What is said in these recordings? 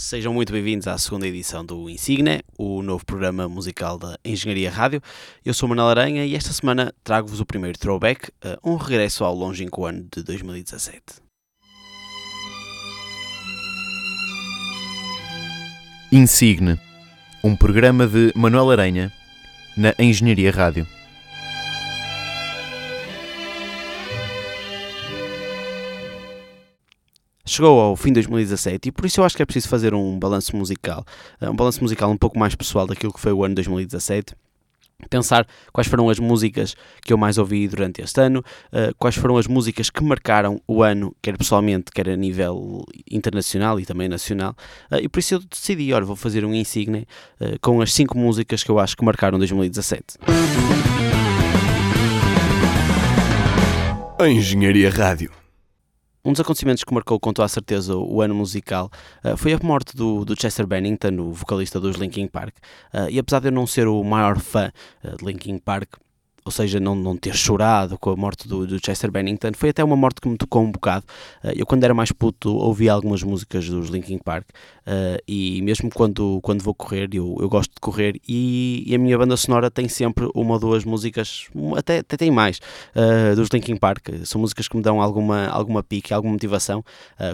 Sejam muito bem-vindos à segunda edição do Insigne, o novo programa musical da Engenharia Rádio. Eu sou Manuel Aranha e esta semana trago-vos o primeiro throwback, um regresso ao longínquo ano de 2017. Insigne, um programa de Manuel Aranha na Engenharia Rádio. Chegou ao fim de 2017 e por isso eu acho que é preciso fazer um balanço musical, um balanço musical um pouco mais pessoal daquilo que foi o ano 2017 pensar quais foram as músicas que eu mais ouvi durante este ano, uh, quais foram as músicas que marcaram o ano, quer pessoalmente, quer a nível internacional e também nacional. Uh, e por isso eu decidi, olha, vou fazer um insigne com as 5 músicas que eu acho que marcaram 2017. A Engenharia Rádio. Um dos acontecimentos que marcou com toda a certeza o ano musical uh, foi a morte do, do, Chester Bennington, o vocalista dos Linkin Park. Uh, e apesar de eu não ser o maior fã uh, de Linkin Park, ou seja, não, não ter chorado com a morte do, do, Chester Bennington, foi até uma morte que me tocou um bocado. Uh, eu, quando era mais puto, ouvia algumas músicas dos Linkin Park uh, e mesmo quando, quando vou correr, eu, eu gosto de correr e, e, a minha banda sonora tem sempre uma ou duas músicas, até, até tem mais, uh, dos Linkin Park. São músicas que me dão alguma, alguma pique, alguma motivação,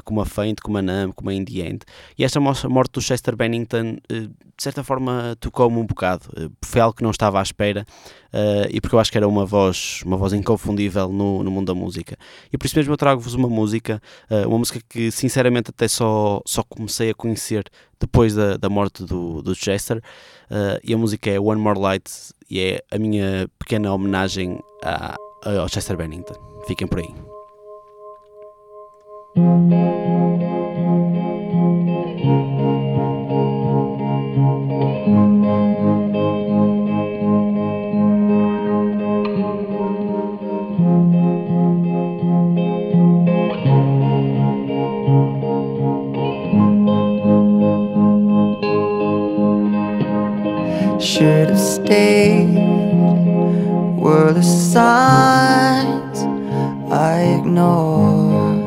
como a Faint, como a Numb, como a In The End. E esta morte do Chester Bennington, de certa forma, tocou-me um bocado. foi algo que não estava à espera e porque eu acho que era uma voz, uma voz inconfundível no, no mundo da música. E por isso mesmo eu trago-vos uma música, uh, uma música que sinceramente até só, só comecei a conhecer depois da, da morte do, do Chester, uh, e a música é One More Light, e é a minha pequena homenagem a, ao Chester Bennington. Fiquem por aí. Should have stayed were the signs I ignored.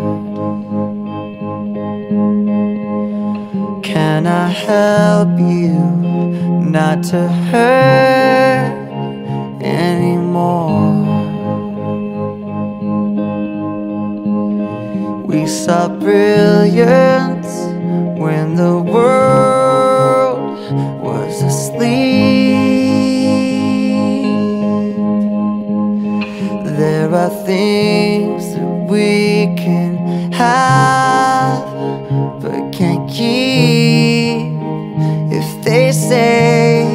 Can I help you not to hurt anymore? We saw brilliance when the world are things that we can have but can't keep. If they say,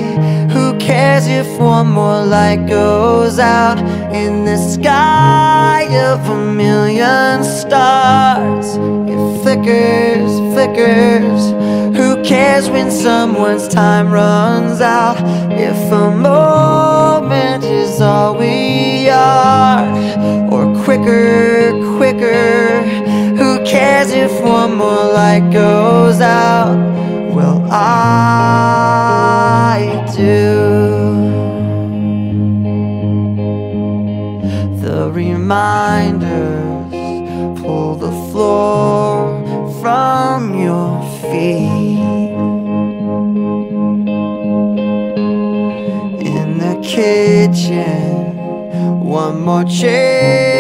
Who cares if one more light goes out in the sky of a million stars? It flickers, flickers. Who cares when someone's time runs out? If a moment is all we are, quicker, quicker. Who cares if one more light goes out? Well, I do. The reminders pull the floor from your feet. In the kitchen, one more chair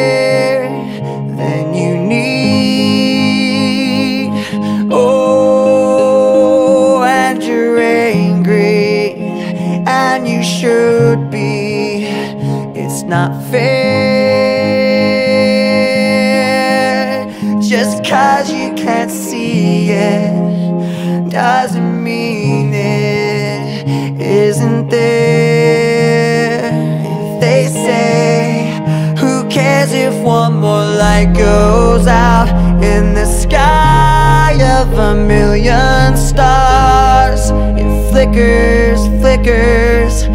not fair. Just cause you can't see it doesn't mean it isn't there. If they say, Who cares if one more light goes out in the sky of a million stars? It flickers, flickers.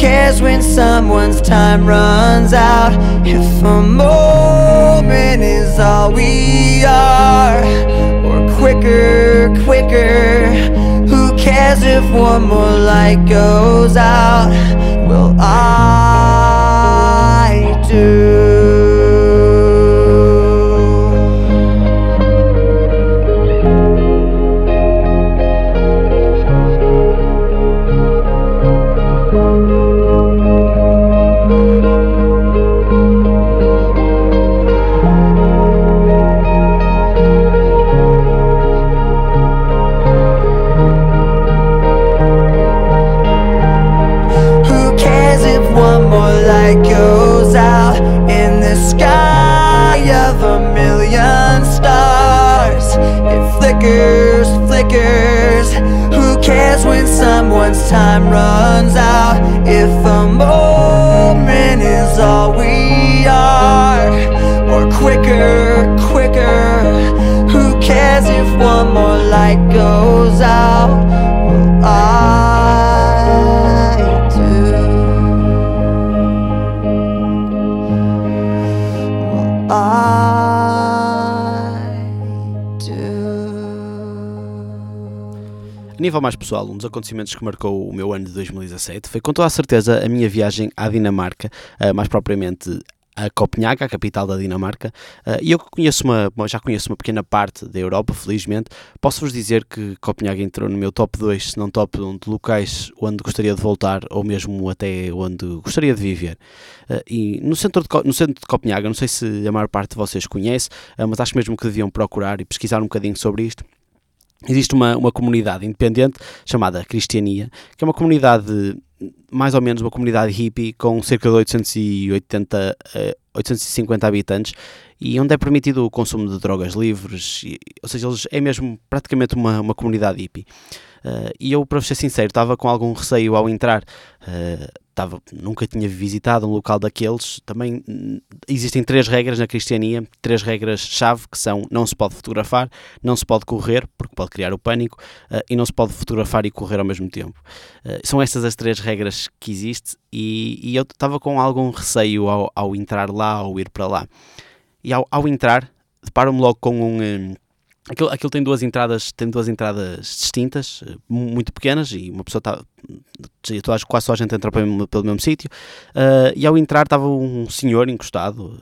Cares when someone's time runs out? If a moment is all we are, or quicker, quicker. Who cares if one more light goes out? Well, I do. A nível mais pessoal, um dos acontecimentos que marcou o meu ano de 2017 foi com toda a certeza a minha viagem à Dinamarca, eh, mais propriamente a Copenhaga, a capital da Dinamarca, eh, e eu conheço uma, já conheço uma pequena parte da Europa, felizmente, posso-vos dizer que Copenhaga entrou no meu top 2, se não top 1 de locais onde gostaria de voltar, ou mesmo até onde gostaria de viver. Eh, E no centro, de, no centro de Copenhaga, não sei se a maior parte de vocês conhece, mas acho mesmo que deviam procurar e pesquisar um bocadinho sobre isto. Existe uma, uma comunidade independente chamada Cristiania, que é uma comunidade, mais ou menos uma comunidade hippie, com cerca de 880, eh, 850 habitantes, e onde é permitido o consumo de drogas livres, ou seja, eles, é mesmo praticamente uma, uma comunidade hippie. Eh, e eu, para ser sincero, estava com algum receio ao entrar. Eh, estava, nunca tinha visitado um local daqueles. Também hum, existem três regras na cristiania, três regras-chave, que são não se pode fotografar, não se pode correr, porque pode criar o pânico, eh, e não se pode fotografar e correr ao mesmo tempo. São estas as três regras que existem e, e eu estava com algum receio ao, ao entrar lá, ou ir para lá. E ao, ao entrar, deparo-me logo com um... Aquilo, aquilo tem duas entradas, tem duas entradas distintas, mu- muito pequenas, e uma pessoa está. quase só a gente entra pelo pelo mesmo sítio. eh, e ao entrar estava um senhor encostado,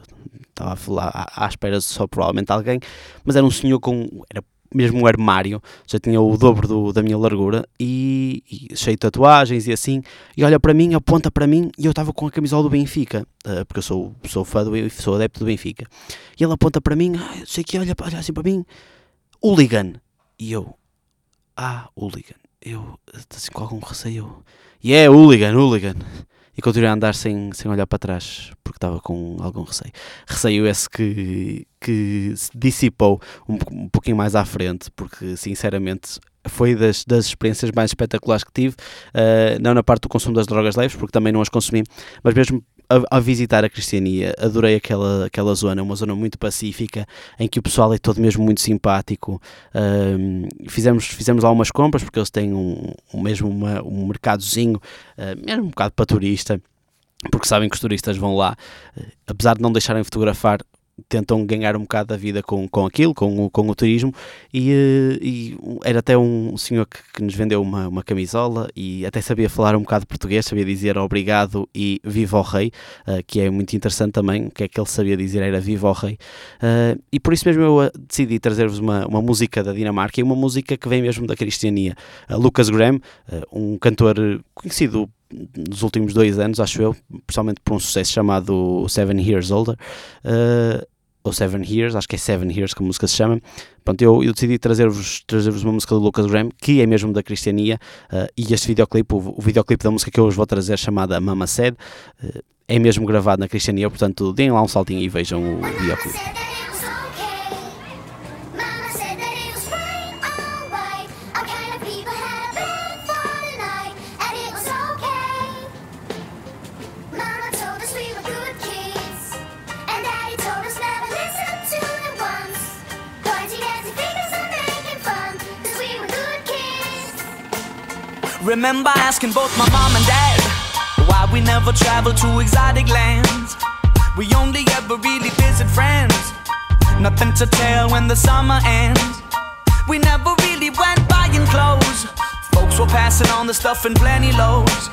estava a falar à, à espera só provavelmente alguém, mas era um senhor com. Era mesmo um armário, já tinha o dobro do- da minha largura e, e cheio de tatuagens e assim. E olha para mim, aponta para mim e eu estava com a camisola do Benfica, eh, porque eu sou, sou fã do sou adepto do Benfica. E ele aponta para mim, ah, sei que olha, olha assim para mim, hooligan. E eu, ah, hooligan. Eu, assim com algum receio, eu, yeah, hooligan, hooligan. E continuei a andar sem, sem olhar para trás, porque estava com algum receio. Receio esse que, que se dissipou um, um pouquinho mais à frente, porque sinceramente foi das, das experiências mais espetaculares que tive, eh, não na parte do consumo das drogas leves, porque também não as consumi, mas mesmo a, a visitar a Cristiania, adorei aquela, aquela zona, uma zona muito pacífica, em que o pessoal é todo mesmo muito simpático. Fizemos, fizemos lá umas compras, porque eles têm um, um mesmo uma- um mercadozinho, ah, mesmo um bocado para turista, porque sabem que os turistas vão lá, apesar de não deixarem fotografar, tentam ganhar um bocado da vida com, com aquilo, com, o- com o turismo, e, eh, e era até um senhor que, que nos vendeu uma, uma camisola e até sabia falar um bocado português, sabia dizer obrigado e viva o rei, eh, que é muito interessante também, o que é que ele sabia dizer era viva o rei, eh, e por isso mesmo eu decidi trazer-vos uma, uma música da Dinamarca e uma música que vem mesmo da cristiania. Eh, Lucas Graham, um cantor conhecido nos últimos dois anos, acho eu, principalmente por um sucesso chamado Seven Years Older, eh, ou Seven Years, acho que é Seven Years que a música se chama. Pronto, eu, eu decidi trazer-vos trazer uma música do Lucas Graham, que é mesmo da cristiania, eh, e este videoclipe, o, o videoclipe da música que eu hoje vou trazer, chamada Mama Said, eh, é mesmo gravado na cristiania, portanto, deem lá um saltinho e vejam o videoclipe. Remember asking both my mom and dad why we never traveled to exotic lands. We only ever really visit friends. Nothing to tell when the summer ends. We never really went buying clothes. Folks were passing on the stuff in plenty loads.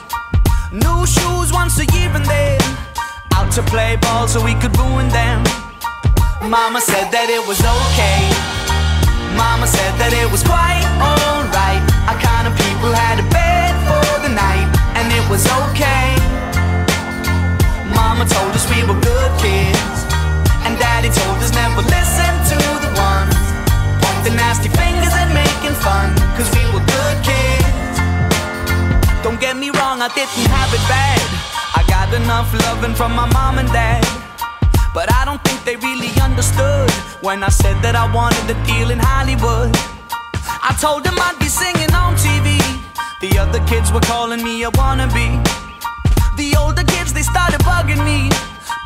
New shoes once a year and then out to play ball so we could ruin them. Mama said that it was okay. Mama said that it was quite alright. Our kind of people had a bed for the night, and it was okay. Mama told us we were good kids, and Daddy told us never listen to the ones pointing nasty fingers and making fun, cause we were good kids. Don't get me wrong, I didn't have it bad. I got enough loving from my mom and dad. But I don't think they really understood when I said that I wanted a deal in Hollywood. I told them I'd be singing on TV. The other kids were calling me a wannabe. The older kids, they started bugging me.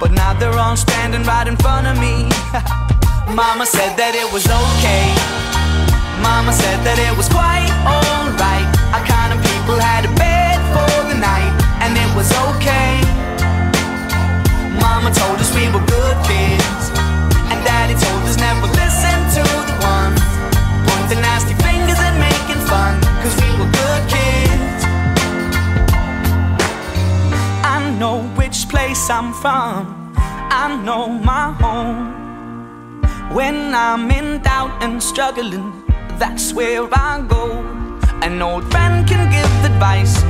But now they're all standing right in front of me. Mama said that it was okay. Mama said that it was quite alright. Our kind of people had a bed for the night, and it was okay. Mama told us we were good kids, and Daddy told us never listen to the ones pointing nasty fingers and making fun, cause we were good kids. I know which place I'm from, I know my home. When I'm in doubt and struggling, that's where I go. An old friend can give advice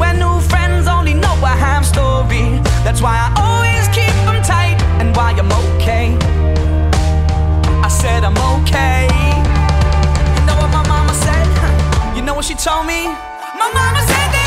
when new friends only know a half story. That's why I always keep them tight and why I'm okay. I said I'm okay. You know what my mama said? You know what she told me? My mama said that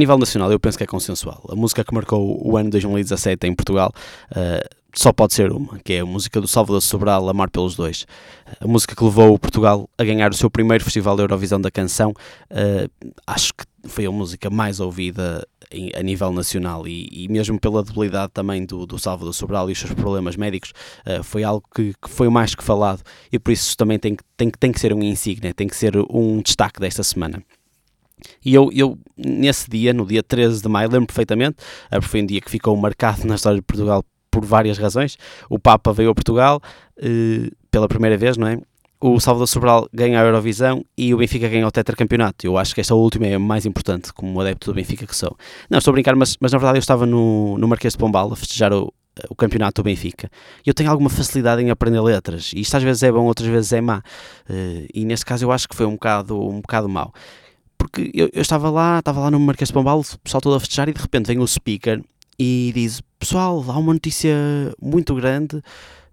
nível nacional, eu penso que é consensual. A música que marcou o ano 2017 em Portugal eh, só pode ser uma, que é a música do Salvador Sobral, Amar pelos Dois. A música que levou o Portugal a ganhar o seu primeiro Festival da Eurovisão da Canção. eh, acho que foi a música mais ouvida em- a nível nacional e, e mesmo pela debilidade também do, do Salvador Sobral e os seus problemas médicos, eh, foi algo que, que foi mais que falado e por isso também tem, que- tem, tem que ser um insígnia, tem que ser um destaque desta semana. E eu, eu, nesse dia, no dia 13 de maio, lembro perfeitamente, eh, foi um dia que ficou marcado na história de Portugal por várias razões. O Papa veio a Portugal eh, pela primeira vez, não é? O Salvador Sobral ganha a Eurovisão e o Benfica ganha o tetracampeonato. Eu acho que esta última é a mais importante, como adepto do Benfica que sou. Não, estou a brincar, mas, mas na verdade eu estava no, no Marquês de Pombal a festejar o, o campeonato do Benfica. Eu tenho alguma facilidade em aprender letras. E isto às vezes é bom, outras vezes é má. Eh, e nesse caso eu acho que foi um bocado, um bocado mau porque eu, eu estava lá, estava lá no Marquês de Pombal, o pessoal todo a festejar e de repente vem o speaker e diz, pessoal, há uma notícia muito grande,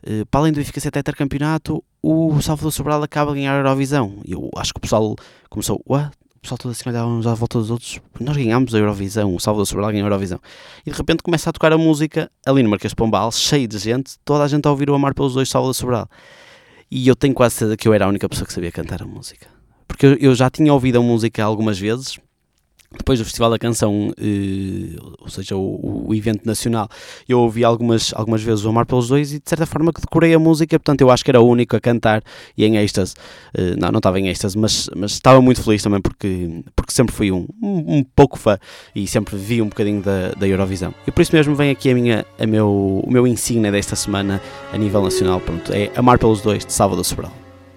eh, para além do Benfica ser tetracampeonato, o Salvador Sobral acaba de ganhar a Eurovisão. Eu acho que o pessoal começou, what? O pessoal todo assim olhava uns à volta dos outros, nós ganhámos a Eurovisão, o Salvador Sobral ganhou a Eurovisão. E de repente começa a tocar a música ali no Marquês de Pombal, cheio de gente, toda a gente a ouvir o Amar pelos dois Salvador Sobral. E eu tenho quase certeza que eu era a única pessoa que sabia cantar a música porque eu, já tinha ouvido a música algumas vezes. Depois do Festival da Canção, eh, ou seja, o, o evento nacional, eu ouvi algumas, algumas vezes o Amar pelos Dois e de certa forma que decorei a música, portanto eu acho que era o único a cantar e em êxtase. Eh, não, não estava em êxtase, mas, mas estava muito feliz também porque, porque sempre fui um, um, um pouco fã e sempre vi um bocadinho da, da Eurovisão. E por isso mesmo vem aqui a minha, a meu, o meu insígnia desta semana a nível nacional, pronto, é Amar pelos Dois de Salvador Sobral.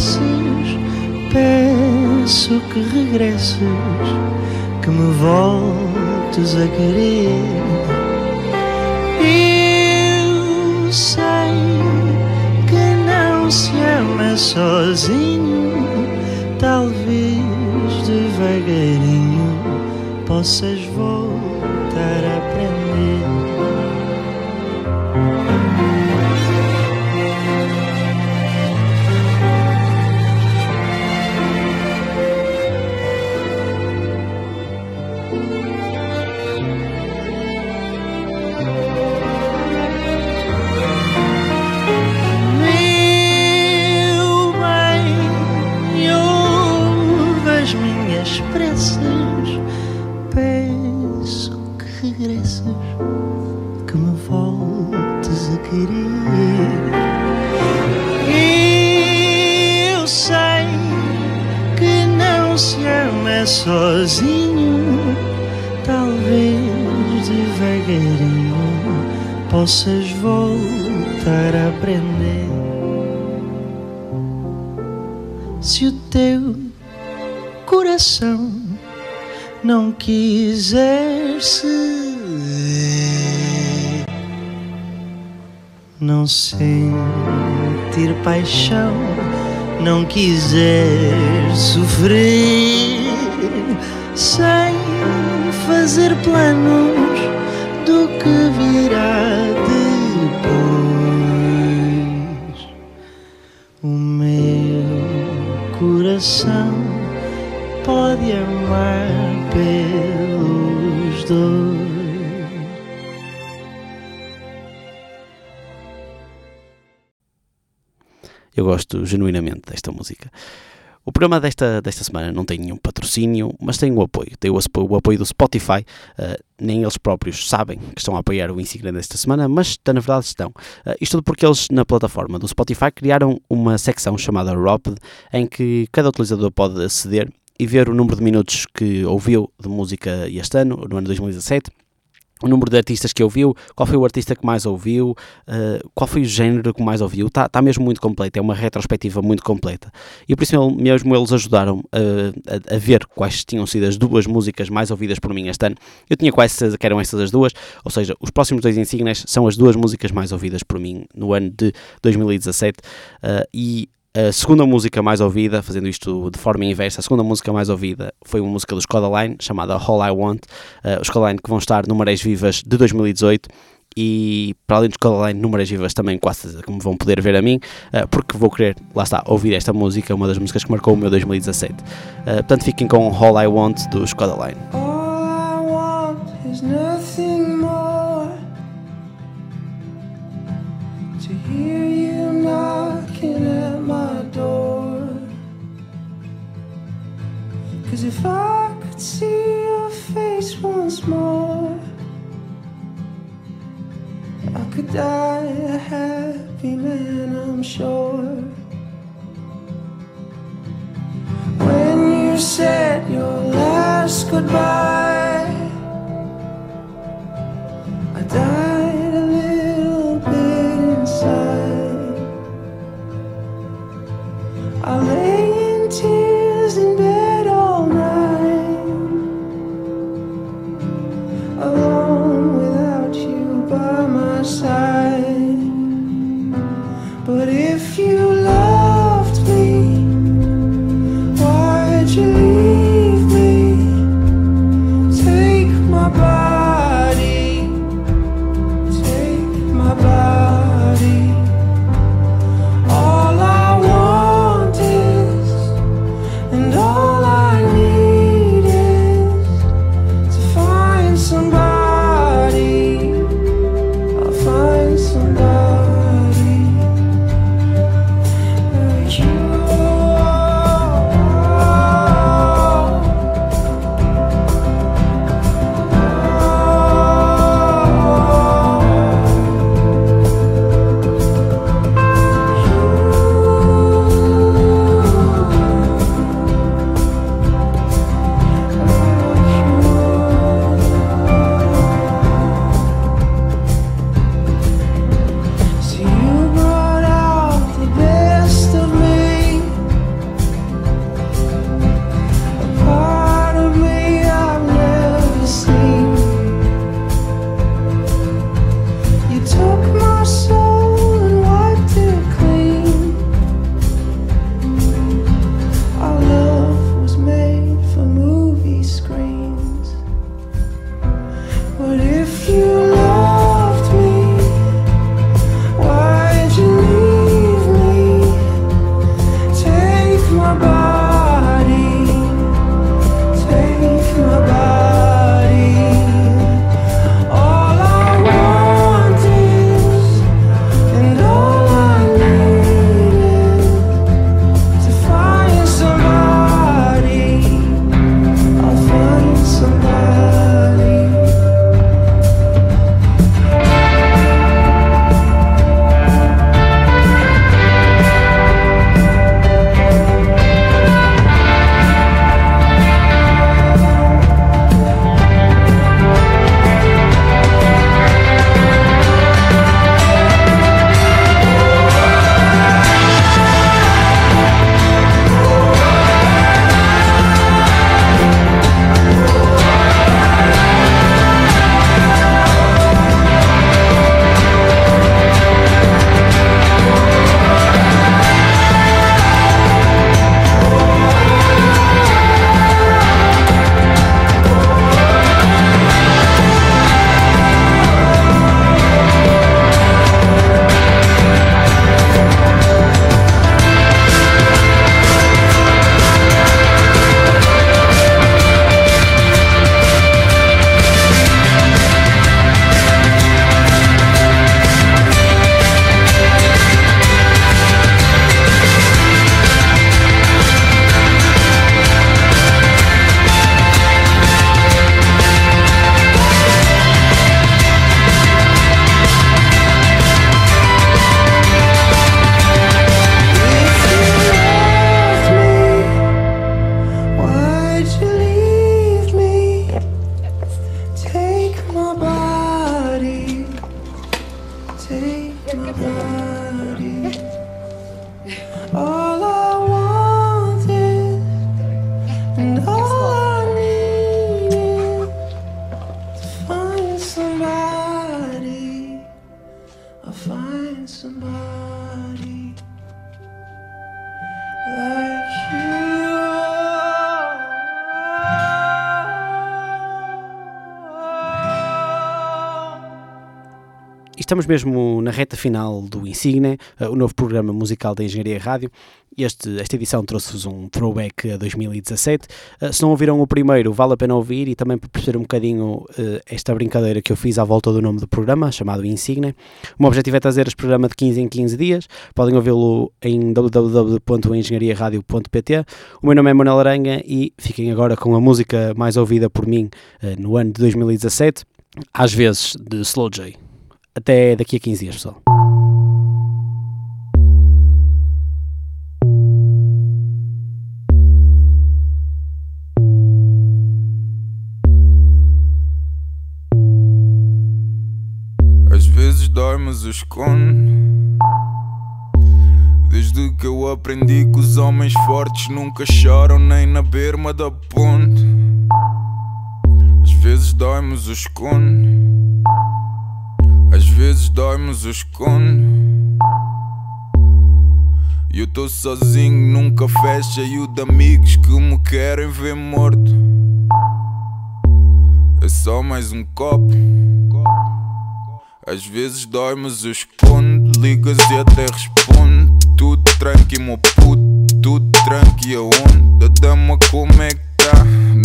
Preces, peço que regresses, que me voltes a querer. Eu sei que não se ama sozinho, talvez devagarinho possas voltar a aprender. Não sentir paixão, não quiser sofrer sem fazer planos do que virá gosto genuinamente desta música. O programa desta, desta semana não tem nenhum patrocínio, mas tem o apoio. Tem o, o apoio do Spotify. Uh, nem eles próprios sabem que estão a apoiar o Insignia desta semana, mas na verdade estão. Uh, isto tudo porque eles, na plataforma do Spotify, criaram uma secção chamada Rapid, em que cada utilizador pode aceder e ver o número de minutos que ouviu de música este ano, no ano 2017, o número de artistas que ouviu, qual foi o artista que mais ouviu, uh, qual foi o género que mais ouviu, está tá mesmo muito completa, é uma retrospectiva muito completa. E por isso mesmo eles ajudaram uh, a, a ver quais tinham sido as duas músicas mais ouvidas por mim este ano. Eu tinha quase certeza que eram estas as duas, ou seja, os próximos dois insígnias são as duas músicas mais ouvidas por mim no ano de 2017 uh, e a segunda música mais ouvida, fazendo isto de forma inversa, a segunda música mais ouvida foi uma música dos Codaline, chamada All I Want. Uh, os Codaline que vão estar no Marés Vivas de 2018 e para além dos no Marés Vivas também quase que vão poder ver a mim, uh, porque vou querer, lá está, ouvir esta música, uma das músicas que marcou o meu 2017. Uh, portanto, fiquem com All I Want dos Codaline. All I want is nothing more to hear you if I could see your face once more, I could die a happy man, I'm sure. When you said your last goodbye, Estamos mesmo na reta final do Insigne, eh, o novo programa musical da Engenharia Rádio. Este, esta edição trouxe-vos um throwback a 2017. Eh, Se não ouviram o primeiro, vale a pena ouvir e também para perceber um bocadinho eh, esta brincadeira que eu fiz à volta do nome do programa, chamado Insigne. O meu objetivo é trazer este programa de 15 em 15 dias. Podem ouvi-lo em www.engenhariaradio.pt. O meu nome é Manuel Aranha e fiquem agora com a música mais ouvida por mim no ano de 2017, às vezes de Slow J. Até daqui a 15 dias, pessoal. Às vezes dói, mas eu escondo. Desde que eu aprendi que os homens fortes nunca choram nem na berma da ponte. Às vezes dói, mas eu escondo. Vezes dói, mas eu escondo. E eu tô sozinho num café cheio de amigos que me querem ver morto. É só mais um copo. Às vezes dói, mas eu escondo. Ligas e até respondo. Tudo tranqui, meu puto. Tudo tranqui, aonde? Dama, como é que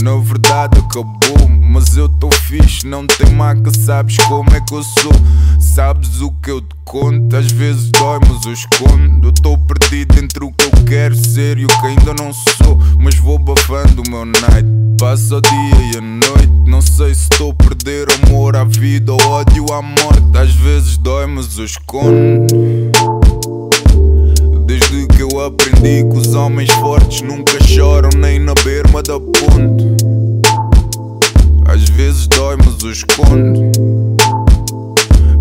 Na verdade, acabou. Mas eu tô fixe, não tem maca. Sabes como é que eu sou? Sabes o que eu te conto? Às vezes dói, mas eu escondo. Eu tô perdido entre o que eu quero ser e o que ainda não sou. Mas vou bafando o meu night. Passa o dia e a noite. Não sei se estou a perder amor à vida ou ódio à morte. Às vezes dói, mas eu escondo. Aprendi que os homens fortes nunca choram nem na berma da ponte. Às vezes dói, mas eu escondo.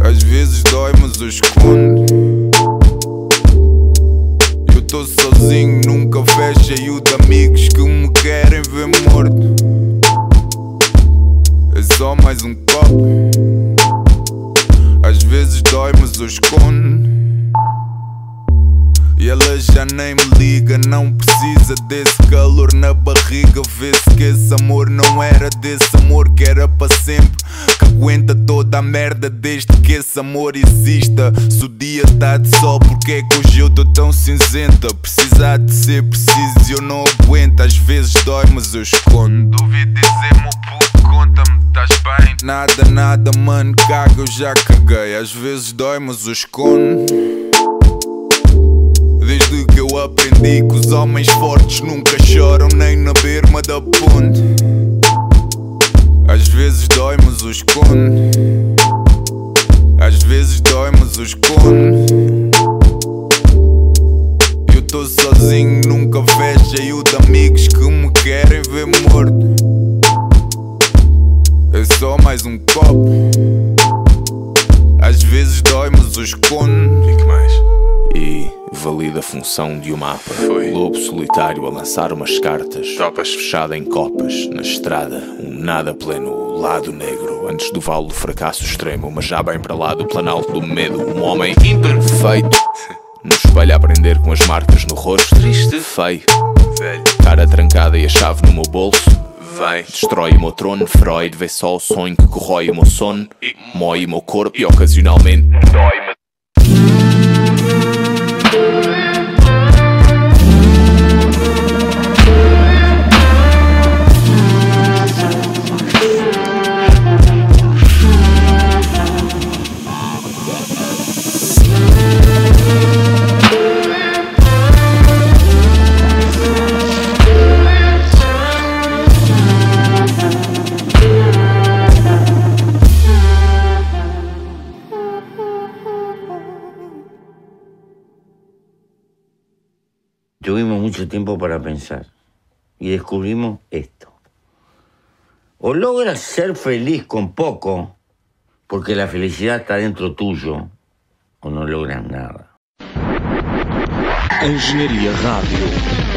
Às vezes dói, mas eu escondo. Eu tô sozinho num café cheio de amigos que me querem ver morto. É só mais um copo. Às vezes dói, mas eu escondo. E ela já nem me liga, não precisa desse calor na barriga. Vê-se que esse amor não era desse amor que era para sempre. Que aguenta toda a merda desde que esse amor exista. Se o dia tá de sol, porque é que hoje eu tô tão cinzenta? Precisar de ser preciso e eu não aguento. Às vezes dói, mas eu escondo. Duvido dizer, meu puto, conta-me, estás bem? Nada, nada, mano, caga, eu já caguei. Às vezes dói, mas eu escondo. Aprendi que os homens fortes nunca choram nem na berma da ponte. Às vezes dói, mas eu escondo. Às vezes dói, mas eu escondo. Eu tô sozinho num café cheio de amigos que me querem ver morto. É só mais um copo. Às vezes dói, mas eu escondo. E que mais? E valida a função de um mapa. Foi. Lobo solitário a lançar umas cartas. Topas. Fechada em copas, na estrada. Um nada pleno, lado negro. Antes do vale do fracasso extremo, mas já bem para lá do planalto do medo. Um homem imperfeito. No espelho a aprender com as marcas no rosto. Triste. Feio. Velho. Cara trancada e a chave no meu bolso. Vem. Destrói o meu trono, Freud vê só o sonho que corrói o meu sono, mói o meu corpo e ocasionalmente dói-me. Para pensar y descubrimos esto. O logras ser feliz con poco Porque la felicidad está dentro tuyo o no logras nada. Engenharia Rádio.